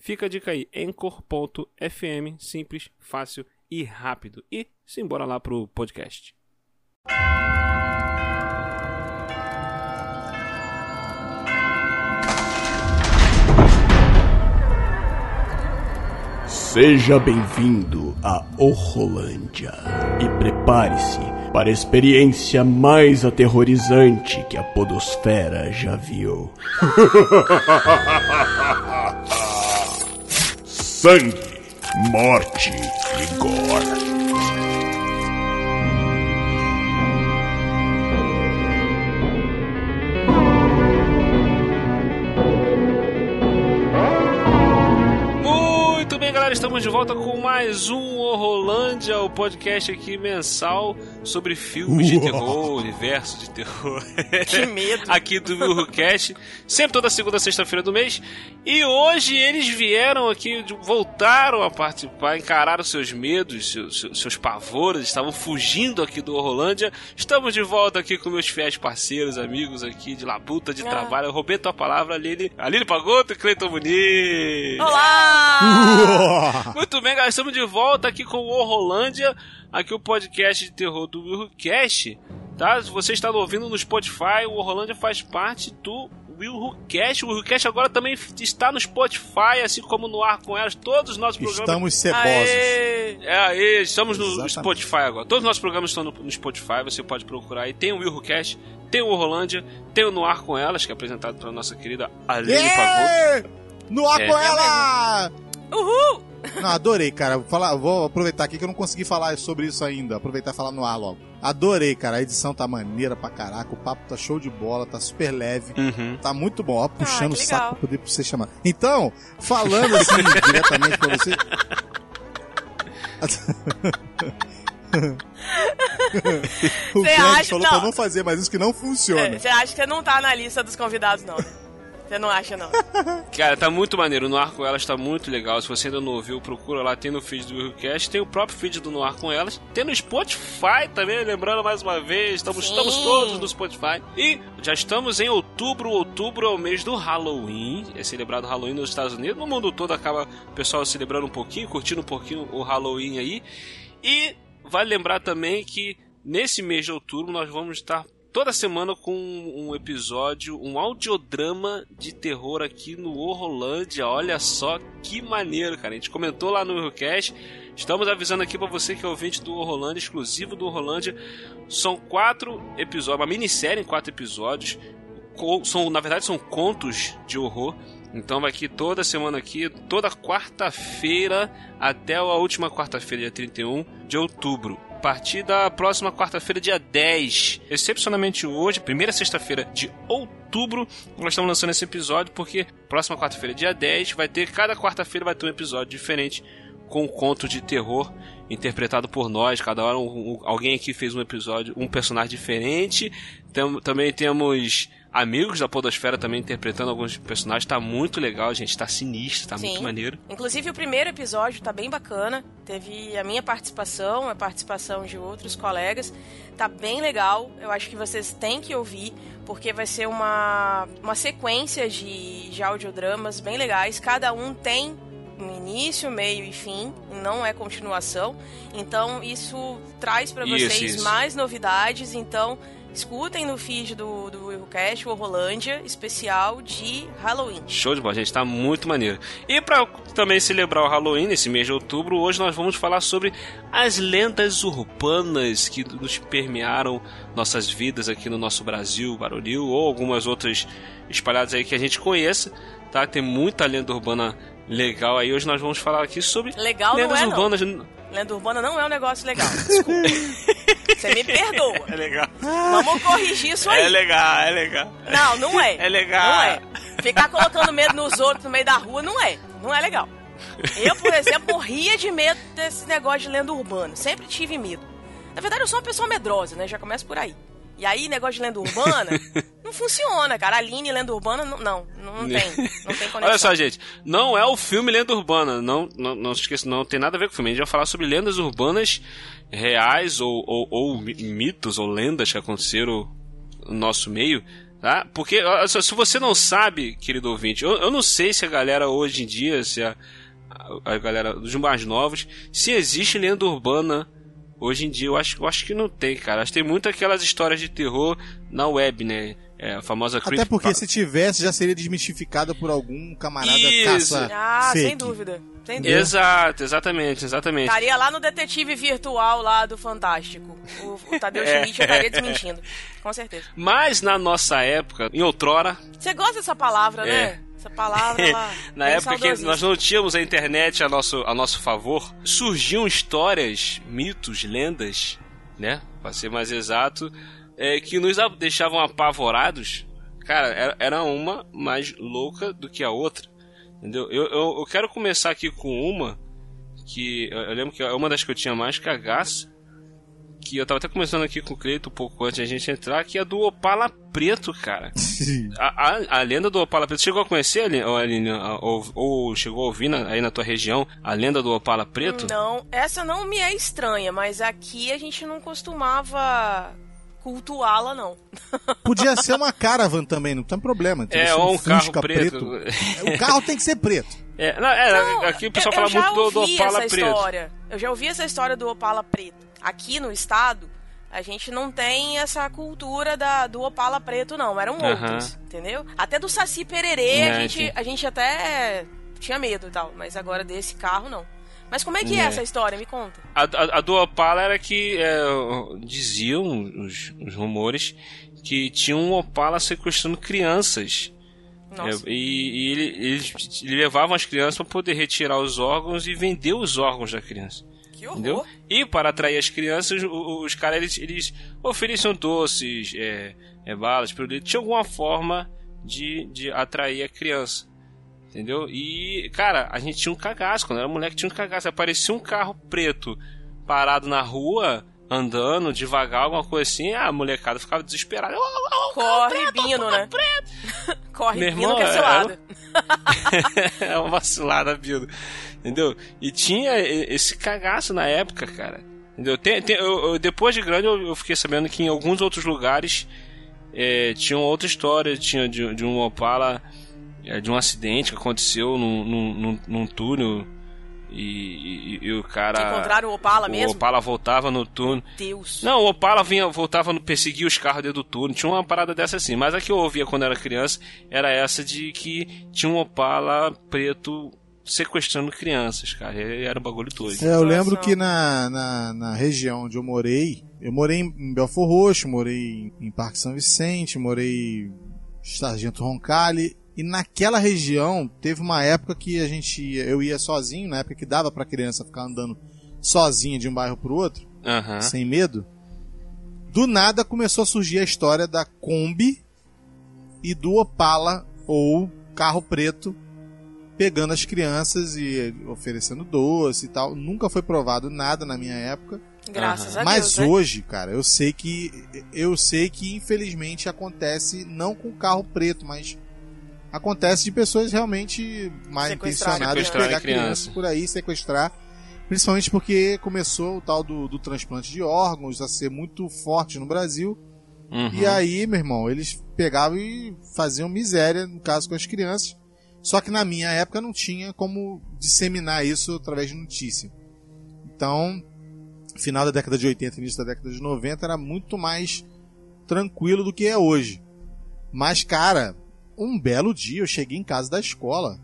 Fica a dica aí, Anchor.fm, simples, fácil e rápido. E simbora lá pro podcast. Seja bem-vindo a Orolândia e prepare-se para a experiência mais aterrorizante que a Podosfera já viu. Sangue, morte e gore. Galera, estamos de volta com mais um Horrorlândia, o podcast aqui mensal sobre filmes de terror, universo de terror. Que medo! aqui do Milcast, sempre toda segunda sexta-feira do mês. E hoje eles vieram aqui, voltaram a participar, encararam seus medos, seus, seus pavores, estavam fugindo aqui do Horrorlândia. Estamos de volta aqui com meus fiéis parceiros, amigos aqui de labuta, de ah. trabalho. Eu roubei tua palavra, Aline. Aline Pagoto e Cleiton Muniz. Olá! Muito bem, galera, estamos de volta aqui com o Horrolândia, aqui o podcast de terror do Willcast, tá? Se você está ouvindo no Spotify, o Horrolândia faz parte do Willcast. O Willcast agora também está no Spotify, assim como no ar com elas, todos os nossos programas. Estamos cebosos. Aê, é aí, estamos no Exatamente. Spotify agora. Todos os nossos programas estão no, no Spotify, você pode procurar aí. Tem o Willcast, tem o Rolândia, tem o No Ar com Elas, que é apresentado pela nossa querida Aline yeah! Pagoto. No Ar é. com Ela! Uhul! Não, adorei, cara. Vou, falar, vou aproveitar aqui que eu não consegui falar sobre isso ainda. Aproveitar e falar no ar logo. Adorei, cara. A edição tá maneira pra caraca. O papo tá show de bola, tá super leve. Uhum. Tá muito bom. Ó, puxando ah, o saco pra poder você chamar. Então, falando assim diretamente pra você. o Greg acha... falou não. pra não fazer, mas isso que não funciona. Você acha que você não tá na lista dos convidados, não? Você não acha, não? Cara, tá muito maneiro. O Noir com Elas tá muito legal. Se você ainda não ouviu, procura lá. Tem no feed do Willcast. Tem o próprio feed do Noir com Elas. Tem no Spotify também, lembrando mais uma vez. Estamos, estamos todos no Spotify. E já estamos em outubro. Outubro é o mês do Halloween. É celebrado Halloween nos Estados Unidos. No mundo todo acaba o pessoal celebrando um pouquinho, curtindo um pouquinho o Halloween aí. E vale lembrar também que nesse mês de outubro nós vamos estar toda semana com um episódio, um audiodrama de terror aqui no Horrolândia. Olha só que maneiro, cara. A gente comentou lá no Eurocast. Estamos avisando aqui para você que é ouvinte do Horrolândia, exclusivo do Horrolândia. São quatro episódios, uma minissérie em quatro episódios. São, na verdade, são contos de horror. Então vai aqui toda semana aqui, toda quarta-feira até a última quarta-feira, dia 31 de outubro partir da próxima quarta-feira, dia 10. Excepcionalmente hoje, primeira sexta-feira de outubro, nós estamos lançando esse episódio porque próxima quarta-feira, dia 10, vai ter, cada quarta-feira vai ter um episódio diferente com um conto de terror interpretado por nós. Cada hora um, um, alguém aqui fez um episódio, um personagem diferente. Também temos amigos da Podosfera também interpretando alguns personagens. Tá muito legal, gente. Tá sinistro, tá Sim. muito maneiro. Inclusive, o primeiro episódio tá bem bacana. Teve a minha participação, a participação de outros colegas. Tá bem legal. Eu acho que vocês têm que ouvir, porque vai ser uma, uma sequência de, de audiodramas bem legais. Cada um tem um início, meio e fim, não é continuação. Então, isso traz para vocês isso, isso. mais novidades. Então Escutem no feed do, do Errocast, o Rolândia, especial de Halloween. Show de bola, gente, tá muito maneiro. E para também celebrar o Halloween, nesse mês de outubro, hoje nós vamos falar sobre as lendas urbanas que nos permearam nossas vidas aqui no nosso Brasil, Barulho, ou algumas outras espalhadas aí que a gente conheça, tá? Tem muita lenda urbana legal aí. Hoje nós vamos falar aqui sobre legal lendas não é, urbanas. Não. Lenda urbana não é um negócio legal. Desculpa. Você me perdoa. É legal. Vamos corrigir isso aí. É legal, é legal. Não, não é. É legal. Não é. Ficar colocando medo nos outros no meio da rua não é. Não é legal. Eu, por exemplo, morria de medo desse negócio de lenda urbana. Sempre tive medo. Na verdade, eu sou uma pessoa medrosa, né? Já começa por aí. E aí, negócio de lenda urbana, não funciona, cara. Aline, lenda urbana, não, não, não tem. Não tem conexão. Olha só, gente, não é o filme Lenda Urbana. Não, não, não se esqueça, não tem nada a ver com o filme. A gente vai falar sobre lendas urbanas reais ou, ou, ou mitos ou lendas que aconteceram no nosso meio. Tá? Porque se você não sabe, querido ouvinte, eu, eu não sei se a galera hoje em dia, se a, a, a galera dos mais novos, se existe lenda urbana Hoje em dia eu acho, eu acho que não tem, cara. Acho que tem muitas aquelas histórias de terror na web, né? É, a famosa Até porque se tivesse, já seria desmistificada por algum camarada Isso. caça Ah, fake. sem dúvida. Sem dúvida. Exato, exatamente, exatamente. Estaria lá no detetive virtual lá do Fantástico. O, o Tadeu é. Schmidt estaria desmentindo. Com certeza. Mas na nossa época, em outrora... Você gosta dessa palavra, é. né? Essa palavra lá. Na época que nós não tínhamos a internet a nosso, a nosso favor, surgiam histórias, mitos, lendas, né? Para ser mais exato, é, que nos deixavam apavorados. Cara, era, era uma mais louca do que a outra. Entendeu? Eu, eu, eu quero começar aqui com uma que eu, eu lembro que é uma das que eu tinha mais cagaço que eu tava até começando aqui com o Cleito um pouco antes da gente entrar, que é do Opala Preto, cara. a, a, a, lenda do Opala Preto, chegou a conhecer, Aline, ou, ou, chegou a ouvir na, aí na tua região a lenda do Opala Preto? Não, essa não me é estranha, mas aqui a gente não costumava cultuá-la, não. Podia ser uma caravan também, não tem problema. É, ou um, um carro preto. preto. o carro tem que ser preto. É, não, é não, aqui o pessoal fala muito do, do Opala Preto. História. Eu já ouvi essa história do Opala Preto aqui no estado, a gente não tem essa cultura da, do Opala preto, não. Eram outros, entendeu? Até do Saci Pererê a, gente, a gente até tinha medo e tal, mas agora desse carro não. Mas como é que é, é essa história? Me conta. A, a, a do Opala era que é, diziam os, os, rumores que tinha um Opala sequestrando crianças. É, e, e ele, eles levavam as crianças para poder retirar os órgãos e vender os órgãos da criança. Que horror. Entendeu? E para atrair as crianças, os, os caras eles, eles ofereciam doces, é, é, balas, produtos. Tinha alguma forma de, de atrair a criança. Entendeu? E, cara, a gente tinha um cagaço. Quando era moleque, tinha um cagaço. Aparecia um carro preto parado na rua, andando devagar, alguma coisa assim. A molecada ficava desesperada. Oh, oh, Corre, preto, Bino, né? Corre, Meu Bino, irmão, que é cilada. É uma vacilada, Bino. Entendeu? E tinha esse cagaço na época, cara. Entendeu? Tem, tem, eu, eu, depois de grande, eu, eu, fiquei sabendo que em alguns outros lugares é, tinham outra história. Tinha de, de um Opala, é, de um acidente que aconteceu num, num, num túnel. E, e, e, o cara. Encontraram o Opala o mesmo? O Opala voltava no túnel. Deus. Não, o Opala vinha, voltava no perseguir os carros dentro do túnel. Tinha uma parada dessa assim. Mas a que eu ouvia quando era criança era essa de que tinha um Opala preto sequestrando crianças, cara. Era um bagulho todo. É, eu lembro que na, na, na, região onde eu morei, eu morei em Belfor Roxo, morei em Parque São Vicente, morei em Sargento Roncalli. E naquela região teve uma época que a gente eu ia sozinho, na época que dava pra criança ficar andando sozinha de um bairro pro outro, uhum. sem medo. Do nada começou a surgir a história da Kombi e do Opala ou carro preto pegando as crianças e oferecendo doce e tal. Nunca foi provado nada na minha época. Graças uhum. a Mas Deus. Mas né? hoje, cara, eu sei que eu sei que infelizmente acontece não com carro preto, mas acontece de pessoas realmente mais intencionadas pegar crianças por aí, sequestrar. Principalmente porque começou o tal do, do transplante de órgãos a ser muito forte no Brasil. Uhum. E aí, meu irmão, eles pegavam e faziam miséria, no caso com as crianças. Só que na minha época não tinha como disseminar isso através de notícia. Então, final da década de 80 início da década de 90 era muito mais tranquilo do que é hoje. Mas, cara, um belo dia eu cheguei em casa da escola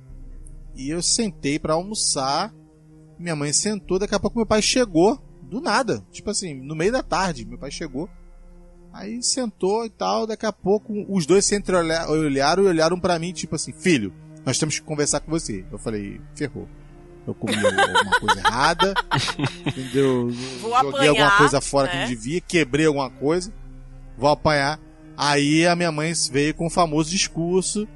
e eu sentei para almoçar. Minha mãe sentou, daqui a pouco meu pai chegou do nada, tipo assim, no meio da tarde, meu pai chegou. Aí sentou e tal, daqui a pouco os dois se entreolharam e olharam para mim, tipo assim, filho, nós temos que conversar com você. Eu falei, ferrou. Eu comi alguma coisa errada, entendeu? Vou Joguei apanhar, alguma coisa fora né? que não devia, quebrei alguma coisa, vou apanhar. Aí a minha mãe veio com o famoso discurso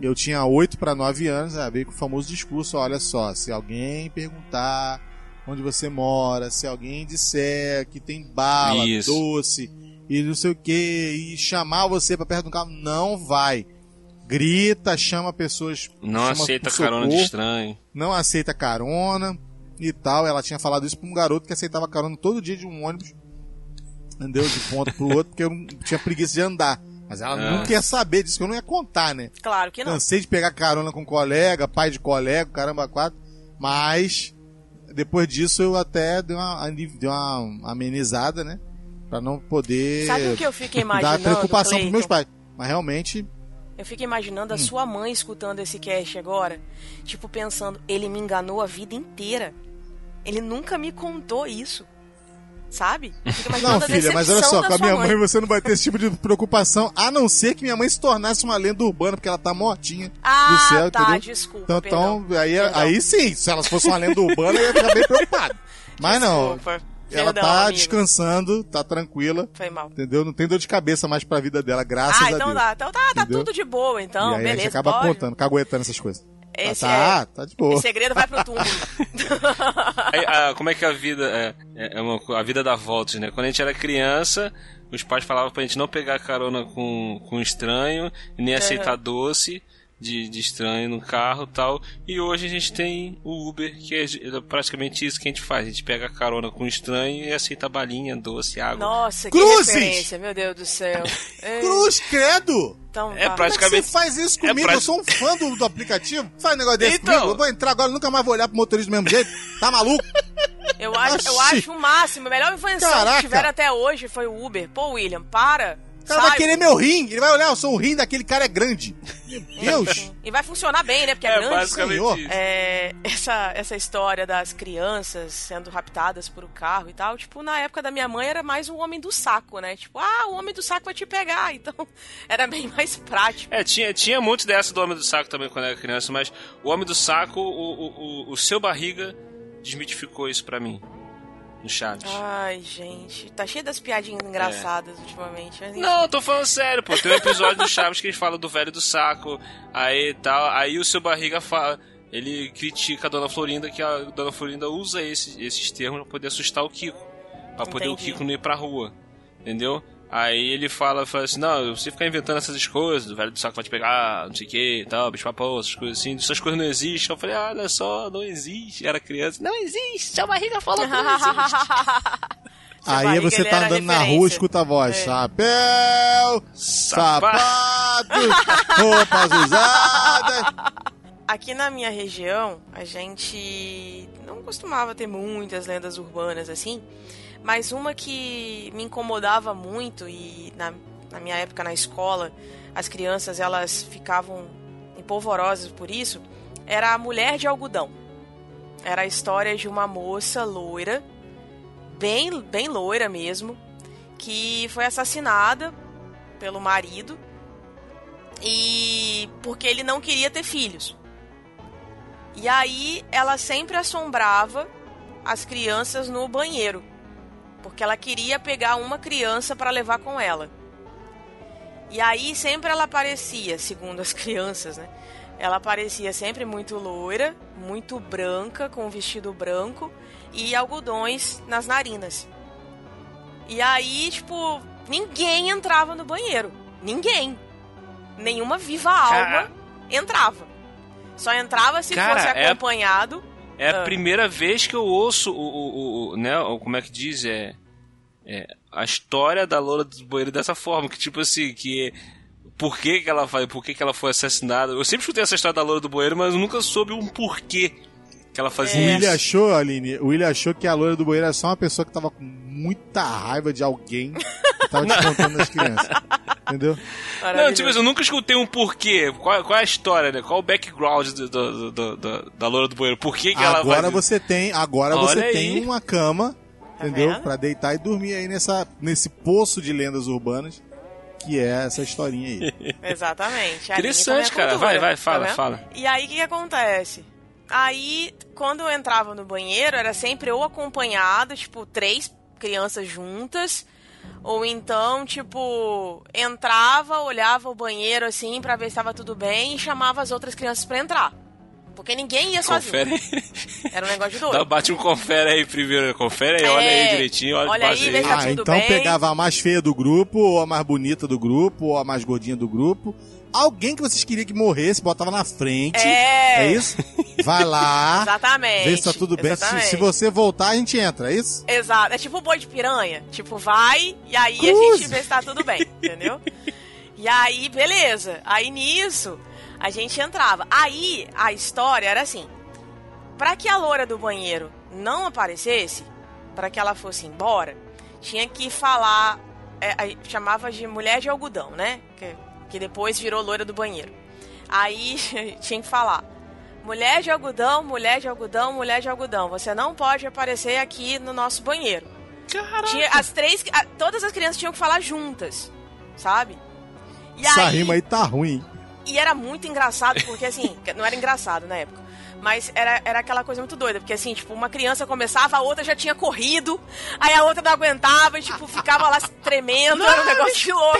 Eu tinha 8 para 9 anos, aí veio com o famoso discurso: olha só, se alguém perguntar onde você mora, se alguém disser que tem bala, Isso. doce e não sei o que, e chamar você para perto do carro, não vai. Grita, chama pessoas. Não chama aceita carona de estranho. Não aceita carona e tal. Ela tinha falado isso pra um garoto que aceitava carona todo dia de um ônibus. Entendeu? De ponto pro outro, porque eu tinha preguiça de andar. Mas ela é. nunca ia saber disso, que eu não ia contar, né? Claro que não. Cansei de pegar carona com colega, pai de colega, caramba, quatro. Mas, depois disso, eu até dei uma, dei uma amenizada, né? Pra não poder. Sabe o que eu fico imaginando? Dar preocupação Clayton? pros meus pais. Mas realmente. Eu fico imaginando a hum. sua mãe escutando esse cast agora. Tipo, pensando, ele me enganou a vida inteira. Ele nunca me contou isso sabe? Não, filha, mas olha só, com a minha mãe. mãe. você não vai ter esse tipo de preocupação, a não ser que minha mãe se tornasse uma lenda urbana, porque ela tá mortinha ah, do céu, tá, entendeu? desculpa. Então, então aí, aí sim, se ela fosse uma lenda urbana, eu ia ficar bem preocupado. Mas desculpa. não. Ela tá amigo. descansando, tá tranquila. Foi mal. Entendeu? Não tem dor de cabeça mais pra vida dela, graças ah, a então Deus. Dá. Então tá, tá tudo de boa, então. E aí beleza. A gente acaba pode. apontando, caguetando essas coisas. Esse tá, é... tá de boa. O segredo vai pro túmulo. Aí, a, como é que a vida é, é, é uma, a vida dá voltas, né? Quando a gente era criança, os pais falavam pra gente não pegar carona com, com estranho, nem aceitar uhum. doce de, de estranho no carro tal. E hoje a gente tem o Uber, que é, é praticamente isso que a gente faz. A gente pega carona com estranho e aceita balinha, doce, água. Nossa, que Cruzes! referência, meu Deus do céu. Cruz, credo! Então, é tá. praticamente. Como é você faz isso é comigo? É pra... Eu sou um fã do, do aplicativo. Faz um negócio desse então... comigo. Eu vou entrar agora, nunca mais vou olhar pro motorista do mesmo jeito. Tá maluco? Eu acho, eu acho o máximo. A melhor invenção Caraca. que tiveram até hoje foi o Uber. Pô, William, para cara vai querer meu rim. Ele vai olhar, eu sou o rim daquele cara é grande. Meu Deus. E vai funcionar bem, né? Porque é, é grande. Senhor. É, essa, essa história das crianças sendo raptadas por o carro e tal, tipo, na época da minha mãe era mais o homem do saco, né? Tipo, ah, o homem do saco vai te pegar. Então, era bem mais prático. É, tinha, tinha muito dessa do homem do saco também quando eu era criança, mas o homem do saco, o, o, o, o seu barriga desmitificou isso para mim no Chaves. Ai, gente. Tá cheio das piadinhas engraçadas é. ultimamente. Mas... Não, tô falando sério, pô. Tem um episódio do Chaves que eles falam do velho do saco, aí tal. Aí o seu barriga fala. Ele critica a dona Florinda que a dona Florinda usa esse, esses termos pra poder assustar o Kiko. Pra poder Entendi. o Kiko não ir pra rua. Entendeu? Aí ele fala, fala assim, não, você ficar inventando essas coisas, o velho do saco vai te pegar, não sei o que, tal, bicho papão, essas coisas assim, essas coisas não existem. Eu falei, ah, olha só, não existe. Era criança, não existe, sua barriga falou que não existe. Aí você tá andando na rua e escuta a voz. É. Chapéu, sapato, roupas usadas. Aqui na minha região, a gente não costumava ter muitas lendas urbanas assim. Mas uma que me incomodava muito e na, na minha época na escola as crianças elas ficavam empolvorosas por isso era a mulher de algodão. Era a história de uma moça loira, bem bem loira mesmo, que foi assassinada pelo marido e porque ele não queria ter filhos. E aí ela sempre assombrava as crianças no banheiro porque ela queria pegar uma criança para levar com ela. E aí sempre ela aparecia, segundo as crianças, né? Ela aparecia sempre muito loira, muito branca, com um vestido branco e algodões nas narinas. E aí, tipo, ninguém entrava no banheiro. Ninguém. Nenhuma viva alma Cara... entrava. Só entrava se Cara, fosse é acompanhado. É... A ah. primeira vez que eu ouço o, o, o, né, como é que diz, é, é a história da Lola do Banheiro dessa forma, que tipo assim, que por que, que ela vai, por que, que ela foi assassinada. Eu sempre escutei essa história da Lola do Banheiro, mas nunca soube um porquê que ela fazia é. O William achou, Aline, o William achou que a loira do banheiro era só uma pessoa que tava com muita raiva de alguém que tava descontando as crianças. Entendeu? Não, tipo, eu nunca escutei um porquê. Qual, qual é a história, né? Qual o background do, do, do, do da loira do banheiro? Por que, que agora ela Agora você tem, agora Olha você aí. tem uma cama, tá entendeu? Vendo? Pra deitar e dormir aí nessa, nesse poço de lendas urbanas que é essa historinha aí. Exatamente. Interessante, cara. Vai, vai, fala, tá fala. E aí o que, que acontece? Aí, quando eu entrava no banheiro, era sempre ou acompanhado, tipo, três crianças juntas, Ou então, tipo, entrava, olhava o banheiro assim para ver se estava tudo bem e chamava as outras crianças para entrar. Porque ninguém ia confere. sozinho. Era um negócio de doido. Dá, bate um confere aí primeiro. Confere aí, é, olha aí direitinho, olha, olha aí, vê tá ah, então bem. pegava a mais feia do grupo, ou a mais bonita do grupo, ou a mais gordinha do grupo. Alguém que vocês queriam que morresse, botava na frente. É, é isso? Vai lá. Exatamente. Vê se tá tudo bem. Se, se, você voltar, a gente entra, é isso? Exato. É tipo o boi de piranha. Tipo, vai e aí a gente vê se tá tudo bem, entendeu? e aí, beleza. Aí nisso, a gente entrava. Aí a história era assim: para que a loura do banheiro não aparecesse, para que ela fosse embora, tinha que falar. É, chamava de mulher de algodão, né? Que, que depois virou loira do banheiro. Aí tinha que falar. Mulher de algodão, mulher de algodão, mulher de algodão. Você não pode aparecer aqui no nosso banheiro. Tinha, as três, todas as crianças tinham que falar juntas, sabe? E Essa aí, rima aí tá ruim. E era muito engraçado, porque assim, não era engraçado na época. Mas era, era aquela coisa muito doida, porque assim, tipo, uma criança começava, a outra já tinha corrido, aí a outra não aguentava e, tipo, ficava lá tremendo, não, era um negócio de louco.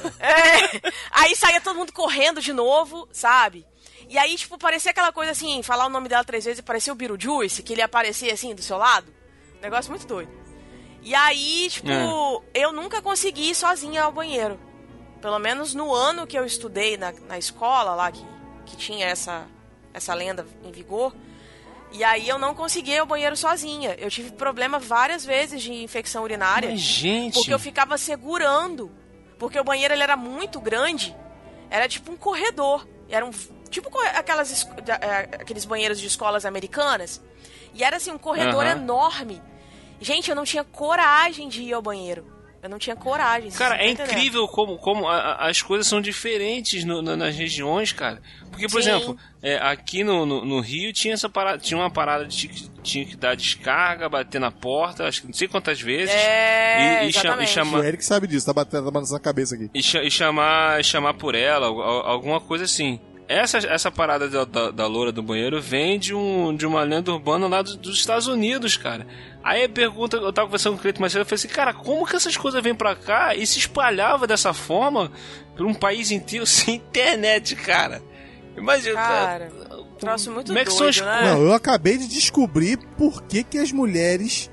É, aí saía todo mundo correndo de novo, sabe? E aí, tipo, parecia aquela coisa assim, falar o nome dela três vezes e parecia o Beetlejuice, que ele aparecia assim do seu lado. Negócio muito doido. E aí, tipo, é. eu nunca consegui ir sozinha ao banheiro. Pelo menos no ano que eu estudei na, na escola lá, que, que tinha essa, essa lenda em vigor. E aí eu não consegui ir ao banheiro sozinha. Eu tive problema várias vezes de infecção urinária. Mas, gente. Porque eu ficava segurando. Porque o banheiro ele era muito grande. Era tipo um corredor. Era um. Tipo aquelas, é, aqueles banheiros de escolas americanas. E era assim, um corredor uhum. enorme. Gente, eu não tinha coragem de ir ao banheiro. Eu não tinha coragem. Cara, é incrível como, como a, a, as coisas são diferentes no, na, nas regiões, cara. Porque, por Sim. exemplo, é, aqui no, no, no, Rio tinha essa parada, tinha uma parada de tinha que dar descarga, bater na porta, acho que não sei quantas vezes. É, e, e, chama, e chamar. O Eric sabe disso, tá batendo, tá batendo na cabeça aqui. E, e, chamar, chamar por ela, alguma coisa assim. Essa, essa parada da, da, da loura do banheiro vem de, um, de uma lenda urbana lá dos, dos Estados Unidos, cara. Aí a pergunta, eu tava conversando com o Cleiton mais cedo, eu falei assim, cara, como que essas coisas vêm pra cá e se espalhava dessa forma por um país inteiro sem internet, cara? Imagina, cara. cara troço muito como é que doido, são as... né? Não, eu acabei de descobrir por que, que as mulheres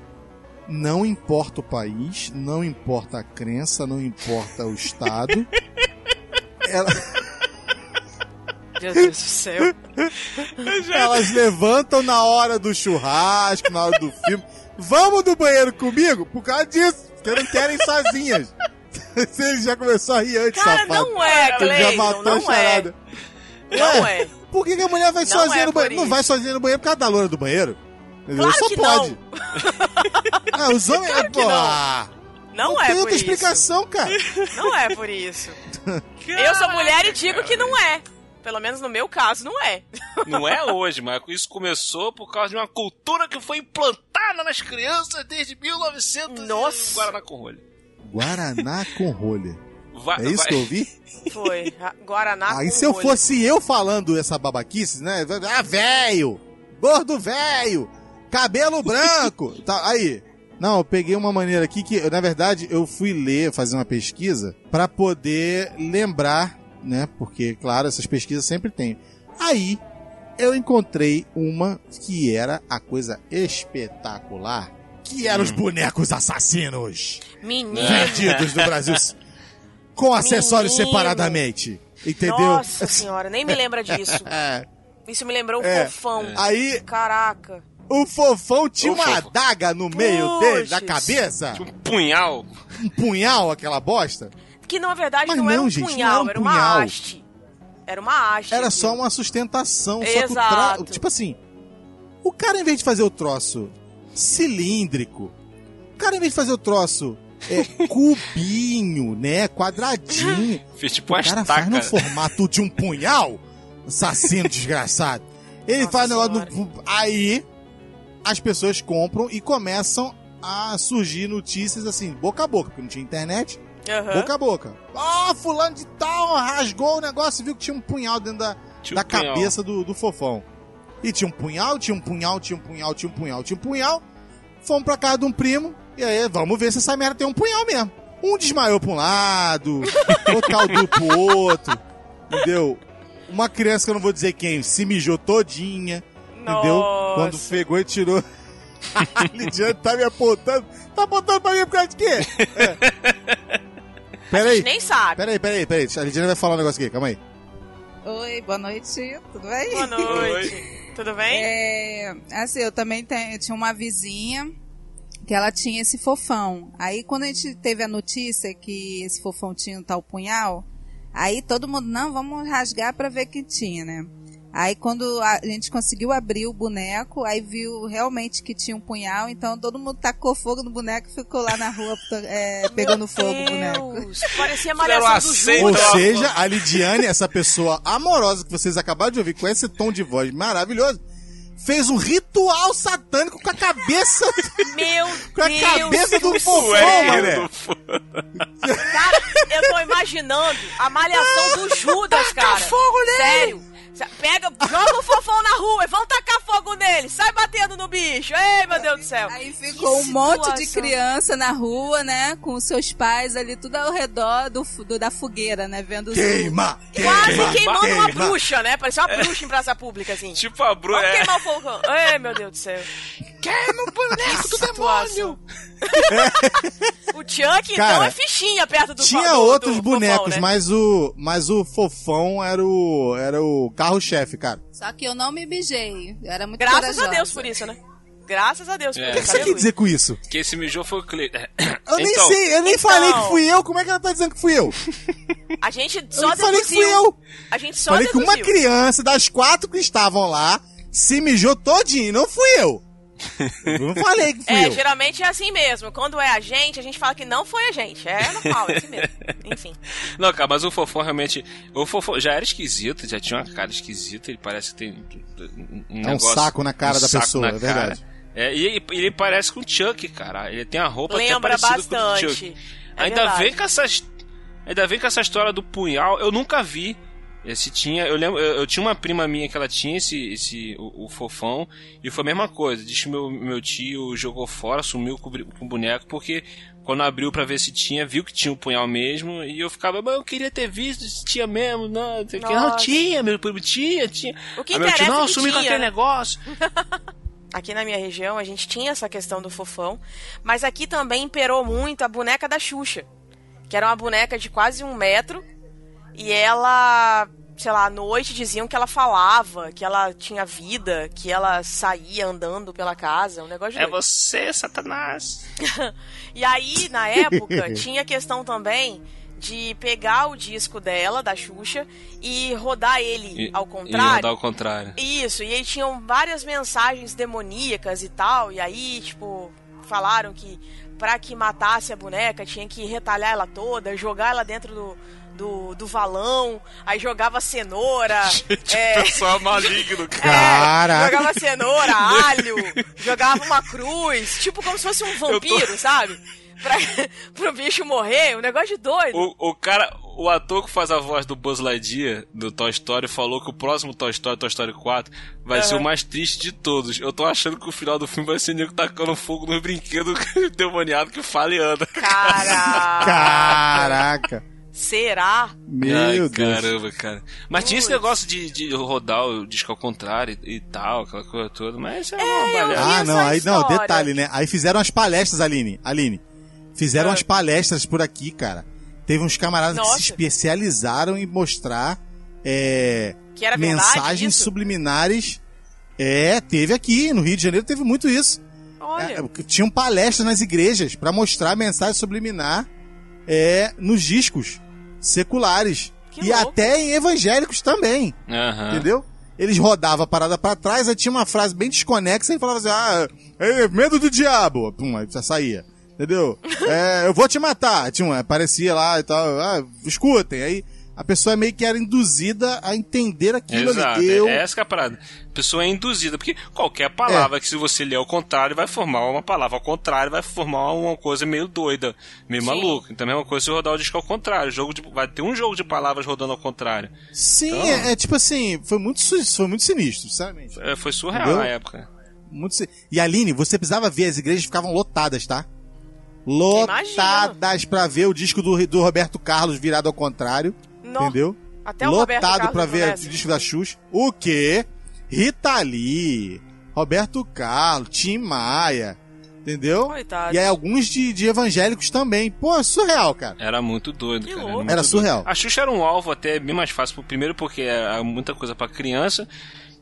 não importa o país, não importa a crença, não importa o estado. ela... Meu Deus do céu. Elas levantam na hora do churrasco, na hora do filme. Vamos do banheiro comigo? Por causa disso. Porque não querem sozinhas. Ele já começou a rir antes, Cara, safado. não é, Cleiton, Ele já matou não a é. charada. É. Não é. Por que, que a mulher vai não sozinha é no banheiro? Não vai sozinha no banheiro por causa da loura do banheiro. Claro Só que pode. Não. ah, os homens... Claro que não. Não, não é tem outra isso. explicação, cara. Não é por isso. Eu sou mulher e digo que não é. Pelo menos no meu caso, não é. Não é hoje, mas isso começou por causa de uma cultura que foi implantada nas crianças desde 1900 Nossa. Guaraná com rolha. Guaraná com rolha. Vai, é isso vai. que eu ouvi? Foi. Guaraná Aí se eu rolha. fosse eu falando essa babaquice, né? Ah, velho! Gordo velho! Cabelo branco! tá, aí. Não, eu peguei uma maneira aqui que, na verdade, eu fui ler, fazer uma pesquisa para poder lembrar né? Porque, claro, essas pesquisas sempre tem. Aí eu encontrei uma que era a coisa espetacular, que eram hum. os bonecos assassinos. Menino. Vendidos no Brasil com acessórios Menino. separadamente. Entendeu? Nossa senhora, nem me lembra disso. Isso me lembrou um é. fofão. Aí. Caraca. O fofão tinha o uma fofo. adaga no meio Puxa. dele, da cabeça. Um punhal. Um punhal, aquela bosta. Que na verdade não, não, era um gente, punhal, era, um era uma haste. Era uma haste. Era só uma sustentação. Exato. Só que o tra... Tipo assim, o cara em vez de fazer o troço cilíndrico, o cara em vez de fazer o troço é, cubinho, né, quadradinho, Fiz tipo o cara faz no formato de um punhal, assassino desgraçado. Ele Nossa faz negócio no... Aí as pessoas compram e começam a surgir notícias assim, boca a boca, porque não tinha internet. Uhum. Boca a boca. Ah, oh, fulano de tal rasgou o negócio e viu que tinha um punhal dentro da, da punhal. cabeça do, do fofão. E tinha um punhal, tinha um punhal, tinha um punhal, tinha um punhal, tinha um punhal. Fomos pra casa de um primo. E aí, vamos ver se essa merda tem um punhal mesmo. Um desmaiou pra um lado, outro caldou pro outro. Entendeu? Uma criança que eu não vou dizer quem, se mijou todinha. Nossa. Entendeu? Quando pegou e tirou. A Lidiane tá me apontando. Tá apontando pra mim por causa de quê? É. Pera aí. nem sabe. Pera aí, pera aí, pera aí. A Lidiane vai falar um negócio aqui, calma aí. Oi, boa noite, tudo bem? Boa noite. Tudo bem? É, assim, eu também tenho, eu tinha uma vizinha que ela tinha esse fofão. Aí quando a gente teve a notícia que esse fofão tinha um tal punhal, aí todo mundo, não, vamos rasgar para ver que tinha, né? Aí quando a gente conseguiu abrir o boneco, aí viu realmente que tinha um punhal, então todo mundo tacou fogo no boneco e ficou lá na rua é, pegando fogo o boneco. Parecia malhação do Judas. Ou seja, a Lidiane, essa pessoa amorosa que vocês acabaram de ouvir, com esse tom de voz maravilhoso, fez um ritual satânico com a cabeça. Meu com a Deus cabeça do fofão, mané. Cara, eu tô imaginando a malhação do Judas, cara. fogo nele. Sério. Pega, joga o fofão na rua e vão tacar fogo nele. Sai batendo no bicho. Ei, meu Deus do céu. Aí ficou um monte de criança na rua, né? Com seus pais ali, tudo ao redor do, do da fogueira, né? Vendo Queima! Quase queima, queimando queima. uma bruxa, né? Parecia uma bruxa em praça pública, assim. Tipo a bruxa. Vamos é. queimar o fogo. Ei, meu Deus do céu. Queima o boneco do demônio! o Chuck, Cara, então, é fichinha perto do Tinha do, outros do bonecos, fofão, né? mas o mas o fofão era o era o carro-chefe, cara. Só que eu não me bijei. Eu era muito Graças corajosa. a Deus por isso, né? Graças a Deus É. O que isso. você quer dizer com isso? Que esse mijou foi o Cle... Eu nem Então, sei, eu nem então- falei que fui eu. Como é que ela tá dizendo que fui eu? A gente Eu só nem falei que fui eu. A gente só falei que deduziu. uma criança das quatro que estavam lá se mijou todinho, não fui eu. Eu não falei que fui É, eu. geralmente é assim mesmo. Quando é a gente, a gente fala que não foi a gente. É normal, é assim mesmo. Enfim. Não, cara, mas o Fofão realmente. O Fofão já era esquisito, já tinha uma cara esquisita, ele parece que tem um É um negócio- saco na cara um da pessoa, na é verdade. cara. É, e ele, ele parece com o Chuck, cara. Ele tem a roupa Lembra até parecida com o do bastante. Chuck. É ainda verdade. vem com essas. Ainda vem com essa história do punhal. Eu nunca vi. Esse tinha, eu lembro, eu, eu tinha uma prima minha que ela tinha esse, esse o, o fofão e foi a mesma coisa. Diz que meu, meu tio jogou fora, sumiu com, com o boneco porque quando abriu pra ver se tinha, viu que tinha o punhal mesmo e eu ficava, mas eu queria ter visto se tinha mesmo, não, não, não Nossa. tinha, meu primo tinha, tinha. O que Aí meu tio, é não, sumiu com aquele negócio. Aqui na minha região a gente tinha essa questão do fofão, mas aqui também imperou muito a boneca da Xuxa, que era uma boneca de quase um metro e ela, sei lá, à noite diziam que ela falava, que ela tinha vida, que ela saía andando pela casa, um negócio de É doido. você, Satanás. E aí, na época, tinha a questão também de pegar o disco dela, da Xuxa, e rodar ele E- ao E contrário. rodar ao contrário. Isso, e aí tinham várias mensagens demoníacas e tal, e aí, tipo, falaram que pra que matasse a boneca tinha que retalhar ela toda, jogar ela dentro do, do, do valão, aí jogava cenoura. é, Pessoal maligno, é, Caraca. jogava cenoura, alho, jogava uma cruz, tipo como se fosse um vampiro, sabe? Pra, pro bicho morrer, um negócio de doido. O, o cara, o ator que faz a voz do Buzz Lightyear do Toy Story falou que o próximo Toy Story, Toy Story 4, vai ser o mais triste de todos. Eu tô achando que o final do filme vai ser nego tacando fogo no brinquedo demoniado que fala e anda. Caraca! Caraca. Será? Meu Ai, Deus. caramba, cara. Mas tinha esse negócio de, de rodar o disco ao contrário e, e tal, aquela coisa toda, mas isso é, uma vi. Ah, essa não, aí não, história. detalhe, né? Aí fizeram as palestras, Aline. Aline. Fizeram Ah. as palestras por aqui, cara. Teve uns camaradas que Nossa. se especializaram em mostrar é, Que mensagens isso? subliminares. É, teve aqui, no Rio de Janeiro teve muito isso. Olha. É, tinham palestras nas igrejas pra mostrar mensagem subliminar é, nos discos seculares. Que e louco. até em evangélicos também. Aham. Entendeu? Eles rodavam a parada pra trás, aí tinha uma frase bem desconexa e falava assim: Ah, é medo do diabo. Pum, aí já saía. Entendeu? É, eu vou te matar. Tinha uma, aparecia lá e tal. Ah, escutem. Aí a pessoa meio que era induzida a entender aquilo Exato, ali. Eu, é essa que é a parada. A pessoa é induzida, porque qualquer palavra É. que se você ler ao contrário vai formar uma palavra ao contrário, vai formar uma coisa meio doida, meio Sim. maluca. Então é a mesma coisa se rodar o disco ao contrário. Jogo de- vai ter um jogo de palavras rodando ao contrário. Sim, Então- é, é tipo assim, foi muito, su- foi muito sinistro, sinceramente. É, foi surreal Entendeu? na época. Muito si- E Aline, você precisava ver, as igrejas ficavam lotadas, tá? Lotadas para ver o disco do, do Roberto Carlos virado ao contrário. No. Entendeu? Até o Lotado para ver o disco da Xuxa. O quê? Rita Lee, Roberto Carlos, Tim Maia. Entendeu? Coitado. E aí alguns de, de, evangélicos também. Pô, é surreal, cara. Era muito doido, cara. Era, muito era surreal. Doido. A Xuxa era um alvo até bem mais fácil. Primeiro porque era muita coisa para criança.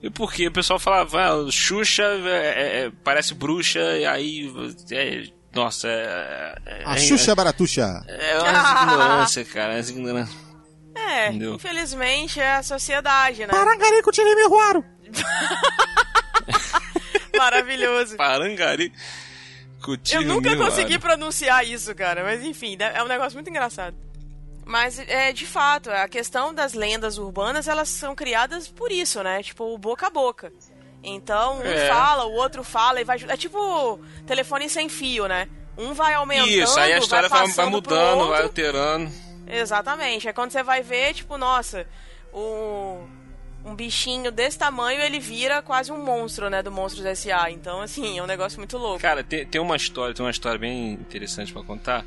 E porque o pessoal falava, ah, Xuxa é, é, é, parece bruxa, e aí. É, nossa, é, é A Xuxa é baratuxa. É uma ignorância, cara. É ignorância. É, Entendeu? infelizmente é a sociedade, né? Parangarico tirei ruaro. Maravilhoso. Parangari. Eu nunca consegui pronunciar isso, cara. Mas enfim, é um negócio muito engraçado. Mas, é, de fato, a questão das lendas urbanas, elas são criadas por isso, né? Tipo, boca a boca. Então, um é. fala, o outro fala e vai... É tipo telefone sem fio, né? Um vai aumentando, Isso, aí a história vai, vai mudando, vai alterando. Exatamente. É quando você vai ver, tipo, nossa, um, um bichinho desse tamanho, ele vira quase um monstro, né, do Monstros S.A. Então, assim, é um negócio muito louco. Cara, tem, tem uma história, tem uma história bem interessante para contar.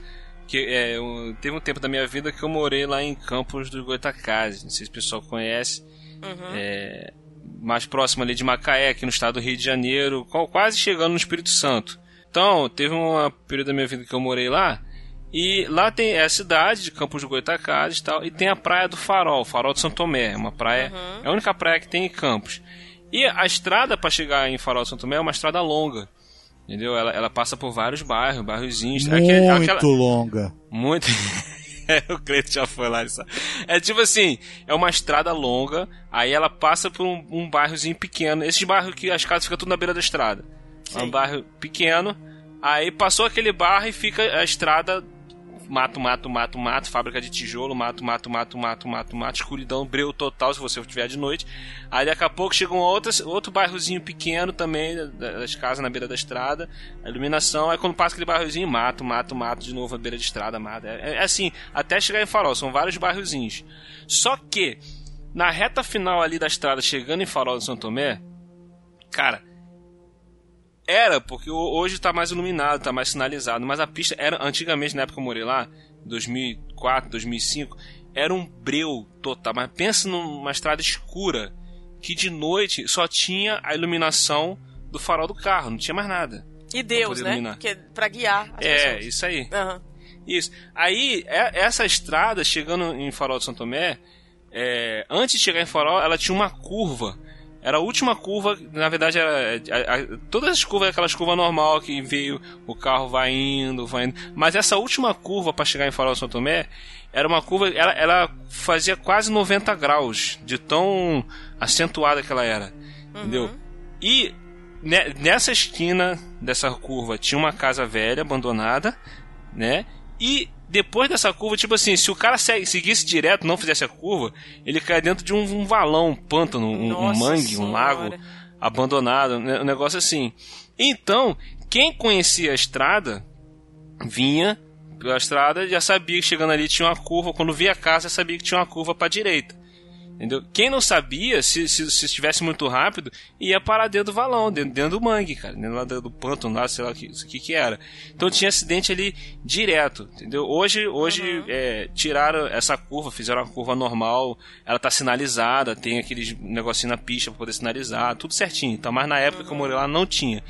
Que é, eu, teve um tempo da minha vida que eu morei lá em Campos do Goitacazes. Não sei se o pessoal conhece. Uhum. É, mais próximo ali de Macaé, aqui no estado do Rio de Janeiro, quase chegando no Espírito Santo. Então, teve um período da minha vida que eu morei lá e lá tem é a cidade de Campos de Goitacazes e tal, e tem a praia do Farol, Farol de São Tomé, uma praia, uhum. é a única praia que tem em Campos. E a estrada para chegar em Farol de São Tomé é uma estrada longa. Entendeu? Ela, ela passa por vários bairros, bairrozinhos. Muito aquele, aquela... longa. Muito. é, o Cleiton já foi lá. Isso. É tipo assim, é uma estrada longa, aí ela passa por um, um bairrozinho pequeno. Esses bairros que as casas ficam tudo na beira da estrada. Sim. É um bairro pequeno, aí passou aquele bairro e fica a estrada mato, mato, mato, mato, fábrica de tijolo, mato, mato, mato, mato, mato, mato, escuridão, breu total se você estiver de noite. Aí daqui a pouco chega um outro, outro bairrozinho pequeno também, das casas na beira da estrada, a iluminação, aí quando passa aquele bairrozinho, mato, mato, mato, de novo na beira de estrada, mato. É, é assim, até chegar em Farol, são vários bairrozinhos. Só que, na reta final ali da estrada, chegando em Farol de São Tomé, cara, era, porque hoje está mais iluminado, está mais sinalizado, mas a pista era, antigamente, na época que eu morei lá, 2004, 2005, era um breu total. Mas pensa numa estrada escura, que de noite só tinha a iluminação do farol do carro, não tinha mais nada. E Deus, né? Iluminar. Pra guiar as É, pessoas. isso aí. Uhum. Isso. Aí, é, essa estrada, chegando em Farol de São Tomé, é, antes de chegar em Farol, ela tinha uma curva era a última curva, na verdade, era, a, a, todas as curvas, aquelas curvas normal que veio, o carro vai indo, vai indo. Mas essa última curva para chegar em Farol São Tomé era uma curva, ela, ela, fazia quase 90 graus, de tão acentuada que ela era. Uhum. Entendeu? E nessa esquina dessa curva tinha uma casa velha, abandonada, né? E depois dessa curva, tipo assim, se o cara seguisse direto, não fizesse a curva, ele cai dentro de um, um valão, um pântano, um, um mangue, senhora. um lago abandonado, né, um negócio assim. Então, quem conhecia a estrada vinha pela estrada já sabia que chegando ali tinha uma curva. Quando via a casa, sabia que tinha uma curva para direita. Entendeu? Quem não sabia, se, se, se estivesse muito rápido, ia parar dentro do valão, dentro, dentro do mangue, cara, dentro lá do pântano, lá, sei lá o que, que, que era. Então tinha acidente ali direto, entendeu? Hoje, hoje uhum. é, tiraram essa curva, fizeram uma curva normal, ela tá sinalizada, tem aqueles negocinho na pista para poder sinalizar, tudo certinho. Então, mas na época uhum. que eu morei lá não tinha.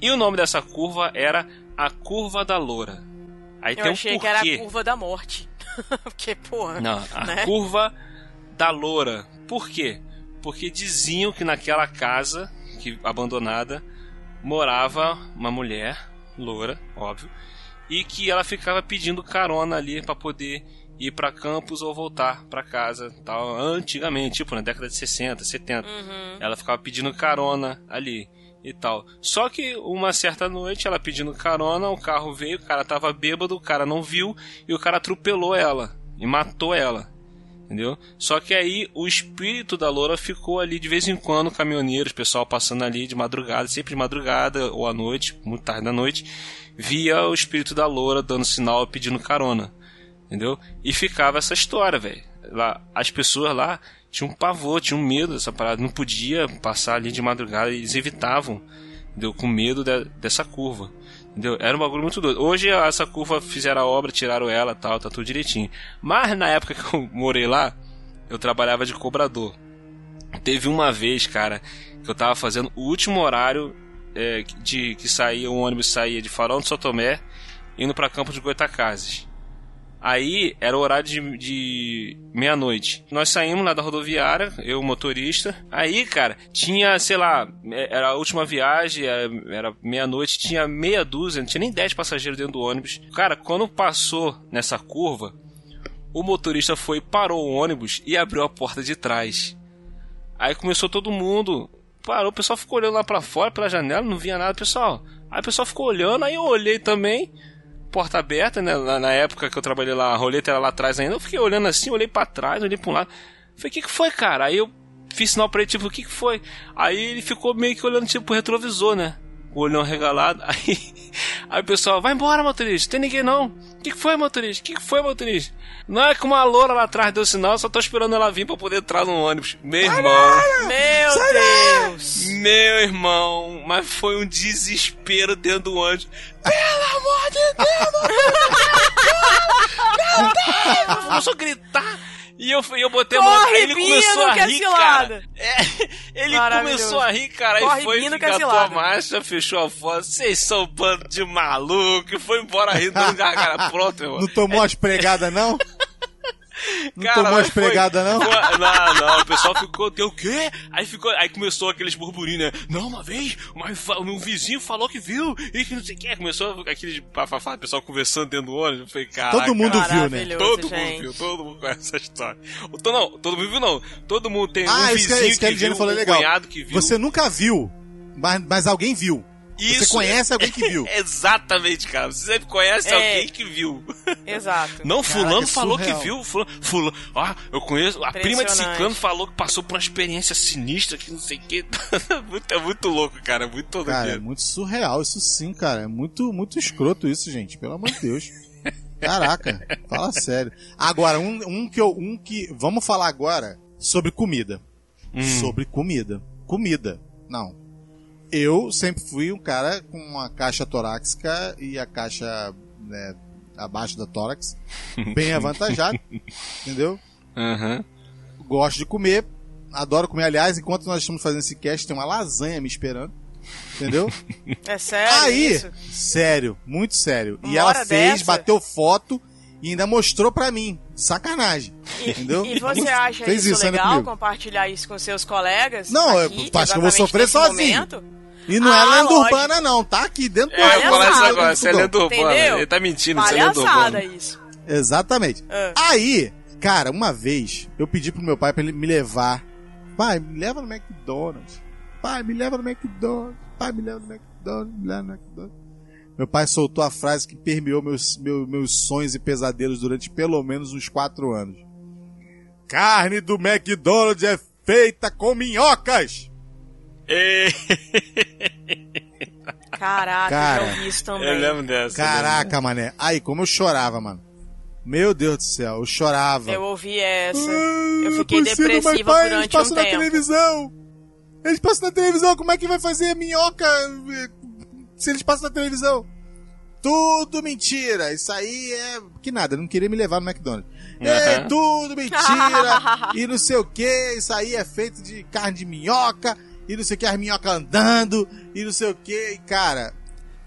E o nome dessa curva era a Curva da Loura. Aí eu tem um achei porquê. que era a curva da morte. Porque, porra. Não, a né? curva da loura. Por quê? Porque diziam que naquela casa que abandonada morava uma mulher loura, óbvio, e que ela ficava pedindo carona ali para poder ir para campus ou voltar para casa, tal, antigamente, tipo na década de 60, 70. Uhum. Ela ficava pedindo carona ali e tal. Só que uma certa noite ela pedindo carona, o carro veio, o cara tava bêbado, o cara não viu e o cara atropelou ela e matou ela entendeu? Só que aí o espírito da loura ficou ali de vez em quando, caminhoneiros, pessoal passando ali de madrugada, sempre de madrugada ou à noite, muito tarde da noite, via o espírito da loura dando sinal pedindo carona, entendeu? E ficava essa história, velho. Lá, as pessoas lá tinham um pavor, tinham medo dessa parada, não podia passar ali de madrugada, eles evitavam Deu com medo de, dessa curva. Entendeu? Era um bagulho muito doido. Hoje essa curva fizeram a obra, tiraram ela tal, tá tudo direitinho. Mas na época que eu morei lá, eu trabalhava de cobrador. Teve uma vez, cara, que eu tava fazendo o último horário é, de que saía, um ônibus saía de Farol de Sotomé indo para Campo de Goitacazes. Aí era o horário de, de meia-noite. Nós saímos lá da rodoviária, eu, motorista. Aí, cara, tinha, sei lá, é, era a última viagem, é, era meia-noite, tinha meia dúzia, não tinha nem dez passageiros dentro do ônibus. Cara, quando passou nessa curva, o motorista foi, parou o ônibus e abriu a porta de trás. Aí começou todo mundo. Parou, o pessoal ficou olhando lá para fora, pela janela, não via nada, pessoal. Aí o pessoal ficou olhando, aí eu olhei também porta aberta, né? Na, na, época que eu trabalhei lá, a roleta era lá atrás ainda. Eu fiquei olhando assim, olhei para trás, olhei pra um lado. Falei, o que, que foi, cara? Aí eu fiz sinal pra ele, tipo, o que, que foi? Aí ele ficou meio que olhando, tipo, pro retrovisor, né? O olhão regalado. Aí, aí o pessoal, vai embora, motorista, tem ninguém não. O que, que foi, motorista? O que, que foi, motorista? Não é que uma loura lá atrás deu sinal, só tô esperando ela vir pra poder entrar no ônibus. Meu irmão. Meu Deus! Meu irmão, mas foi um desespero dentro do ônibus. Pelo amor de Deus! Meu Deus! Começou a gritar. E eu, eu botei Corre, a mão. Ele começou a rir, cara. É, ele começou a rir, cara. Corre, e foi, engatou a marcha, fechou a foto. Vocês são um bando de maluco. E foi embora rindo, cara. Pronto, irmão. Não tomou as pregadas, não? Não Cara, tomou as pregadas, não? Não, não, o pessoal ficou, deu o quê? Aí ficou, aí começou aqueles burburinhos, né? Não, uma vez, mas um vizinho falou que viu, e que não sei o que. Começou aquele o pessoal conversando dentro do ônibus. Eu falei, cara. Todo mundo viu, né? Todo gente. mundo viu, todo mundo conhece essa história. Então, não, todo mundo viu, não. Todo mundo tem ah, um vizinho que, que, que viu, falou um legal. cunhado que viu. Você nunca viu, mas, mas alguém viu. Isso você conhece alguém que viu. Exatamente, cara. Você sempre conhece é. alguém que viu. Exato. Não, fulano Caraca, falou que viu. Fulano, fulano. Ah, eu conheço. A prima de Ciclano falou que passou por uma experiência sinistra que não sei o que. é muito louco, cara. Muito todo Cara, dia. é muito surreal isso sim, cara. É muito, muito escroto isso, gente. Pelo amor de Deus. Caraca, fala sério. Agora, um, um que eu. Um que. Vamos falar agora sobre comida. Hum. Sobre comida. Comida. Não, eu sempre fui um cara com uma caixa torácica e a caixa né, abaixo da tórax, bem avantajado, entendeu? Uhum. Gosto de comer, adoro comer. Aliás, enquanto nós estamos fazendo esse cast, tem uma lasanha me esperando. Entendeu? É sério? Aí, isso? sério, muito sério. Uma e ela fez, dessa? bateu foto e ainda mostrou pra mim. Sacanagem. E, entendeu? E você acha fez isso, isso legal compartilhar isso com seus colegas? Não, aqui, eu acho que eu vou sofrer sozinho. Momento? E não é ah, é lenda lógico. urbana, não, tá aqui dentro do É, eu isso agora, isso é lenda urbana. Ele tá mentindo, isso é lenda urbana. isso. Exatamente. É. Aí, cara, uma vez, eu pedi pro meu pai pra ele me levar. Pai, me leva no McDonald's. Pai, me leva no McDonald's. Pai, me leva no McDonald's. Me leva no McDonald's. Meu pai soltou a frase que permeou meus, meus, meus sonhos e pesadelos durante pelo menos uns quatro anos. Carne do McDonald's é feita com minhocas! Caraca, Cara, eu vi isso também. Eu lembro dessa. Caraca, mané. Aí, como eu chorava, mano. Meu Deus do céu, eu chorava. Eu ouvi essa. Ah, eu fiquei depressiva pai, durante um tempo. na televisão. Eles passam na televisão, como é que vai fazer a minhoca se eles passam na televisão? Tudo mentira. Isso aí é que nada, não queria me levar no McDonald's. Uhum. É tudo mentira. e não sei o que. Isso aí é feito de carne de minhoca e não sei o que, as minhocas andando, e não sei o que. E, cara,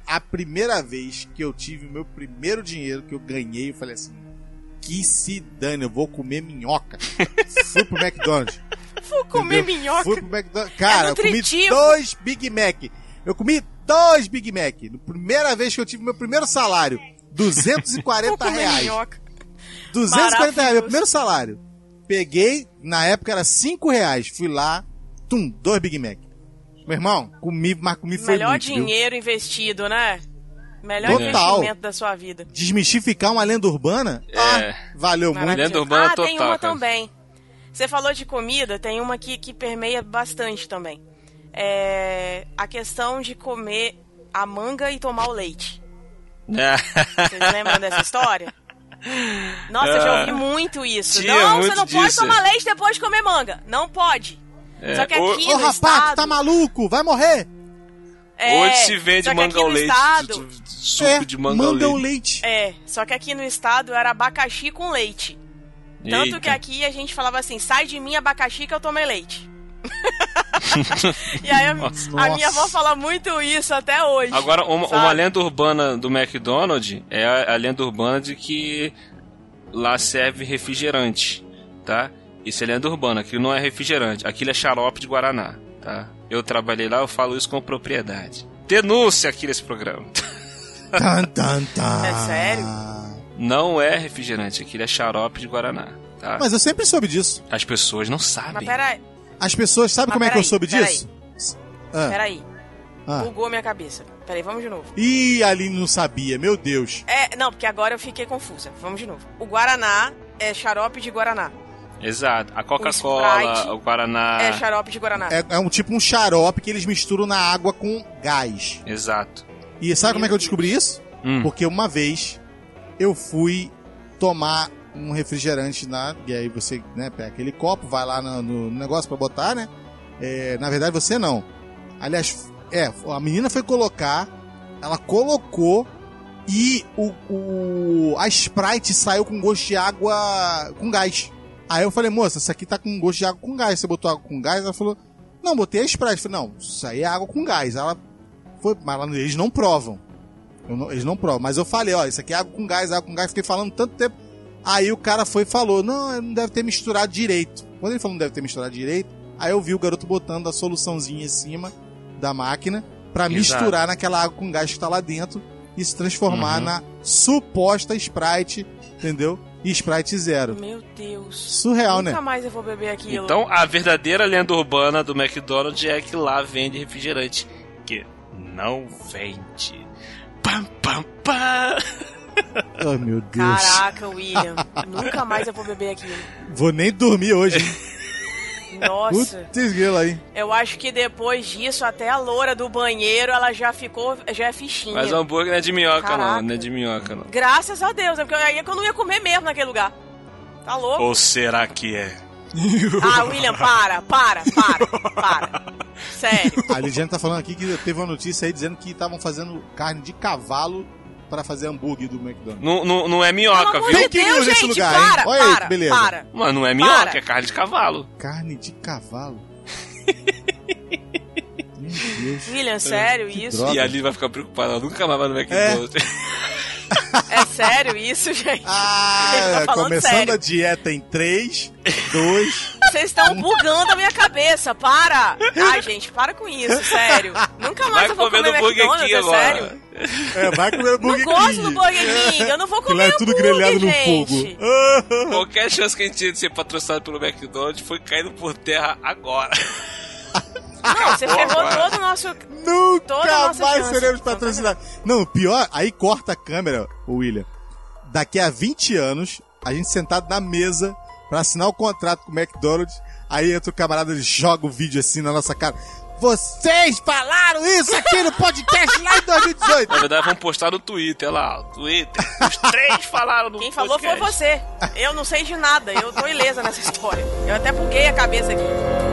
a primeira vez que eu tive o meu primeiro dinheiro que eu ganhei, eu falei assim: que se dane, eu vou comer minhoca. Fui pro McDonald's. Vou comer Entendeu? minhoca. Fui pro McDonald's. Cara, é eu comi dois Big Mac. Eu comi dois Big Mac. Na primeira vez que eu tive meu primeiro salário. 240 reais. Minhoca. 240 reais, meu primeiro salário. Peguei, na época era 5 reais. Fui lá, tum, dois Big Mac. Meu irmão, comi, mas comi foi Melhor muito, dinheiro viu? investido, né? Melhor total. investimento da sua vida. Desmistificar uma lenda urbana? É. Ah, valeu muito. Lenda urbana ah, total. tem uma cara. também. Você falou de comida, tem uma que, que permeia bastante também. É a questão de comer a manga e tomar o leite. Vocês lembram dessa história? Nossa, eu já ouvi ah. muito isso. Tinha não, muito você não disso. pode tomar leite depois de comer manga. Não pode. É. Só que aqui ô, ô rapaz, estado... tá maluco? Vai morrer! É, Hoje se vende manga ao leite, estado, suco é, de manga, manga ao leite. leite. É, só que aqui no estado era abacaxi com leite. Tanto Eita. que aqui a gente falava assim: sai de mim abacaxi que eu tomei leite. e aí a, a, minha avó fala muito isso até hoje. Agora, uma, uma lenda urbana do McDonald's é a, a, lenda urbana de que lá serve refrigerante, tá? Isso é lenda urbana, aquilo não é refrigerante, aquilo é xarope de Guaraná, tá? Eu trabalhei lá, eu falo isso com propriedade. Denúncia aqui nesse programa. Tan, tan, tan. É sério? Não é refrigerante, aquilo é xarope de Guaraná. Tá? Mas eu sempre soube disso. As pessoas não sabem. Mas peraí. As pessoas sabem Mas como é que eu soube disso? Ah. Peraí. Ah. Bugou minha cabeça. Peraí, vamos de novo. Ih, a Aline não sabia, meu Deus. É, não, porque agora eu fiquei confusa. Vamos de novo. O Guaraná é xarope de Guaraná. Exato. A Coca-Cola, o, o, Guaraná. É xarope de Guaraná. É, é, um tipo um xarope que eles misturam na água com gás. Exato. E sabe meu como é que eu descobri isso? Hum. Porque uma vez eu fui tomar um refrigerante na. E aí você né, pega aquele copo, vai lá no, no negócio para botar, né? É, na verdade você não. Aliás, é, a menina foi colocar, ela colocou e o, o, a Sprite saiu com gosto de água com gás. Aí eu falei, moça, isso aqui tá com gosto de água com gás. Você botou água com gás? Ela falou, não, botei a Sprite. Eu falei, não, isso aí é água com gás. Ela foi, mas eles não provam. Não, eles não provam. Mas eu falei, ó, isso aqui é água com gás, água com gás. Fiquei falando tanto tempo. Aí o cara foi e falou: Não, não deve ter misturado direito. Quando ele falou não deve ter misturado direito, aí eu vi o garoto botando a soluçãozinha em cima da máquina para misturar naquela água com gás que tá lá dentro e se transformar uhum. na suposta Sprite, entendeu? E Sprite zero. Meu Deus. Surreal, Nunca né? Nunca mais eu vou beber aquilo. Então, a verdadeira lenda urbana do McDonald's é que lá vende refrigerante. Que não vende. Pam, pam, pam. Ai, meu Deus. Caraca, William. Nunca mais eu vou beber aquilo. Vou nem dormir hoje. Nossa. Putz, aí. Eu acho que depois disso, até a loura do banheiro, ela já ficou, já é fichinha. Mas o hambúrguer não é de minhoca, Caraca. não. Não é de minhoca, não. Graças a Deus, é porque aí é que eu não ia comer mesmo naquele lugar. Tá louco? Ou será que é? ah, William, para, para, para, para. Sério. A Lidiane tá falando aqui que teve uma notícia aí dizendo que estavam fazendo carne de cavalo para fazer hambúrguer do McDonald's. Não, não, não é minhoca, viu? Tem que Deus, nesse lugar, para, hein? Olha para, aí, que beleza. Para. Mano, não é minhoca, para. é carne de cavalo. Carne de cavalo? Meu Deus. William, sério, que isso? Droga. E ali vai ficar preocupada, ela nunca mais vai no McDonald's. É. sério isso, gente? Ah, tá começando sério. a dieta em 3, 2. Vocês estão bugando a minha cabeça, para! Ai, gente, para com isso, sério. Nunca mais vai eu vou comer McDonald's, é sério. É, vai comer Burger King. Não gosto do Burger King, eu não vou comer é tudo grelhado no fogo. Qualquer chance que a gente tinha de ser patrocinado pelo McDonald's foi caindo por terra agora. Não, você ferrou todo o nosso. Nunca mais seremos patrocinados. Não, pior, aí corta a câmera, o William. Daqui a 20 anos, a gente sentado na mesa pra assinar o contrato com o McDonald's. Aí entra o camarada e joga o vídeo assim na nossa cara. Vocês falaram isso aqui no podcast lá em 2018. Na verdade, vamos postar no Twitter lá. Twitter. Os três falaram no Quem podcast. falou foi você. Eu não sei de nada. Eu tô ilesa nessa história. Eu até buguei a cabeça aqui.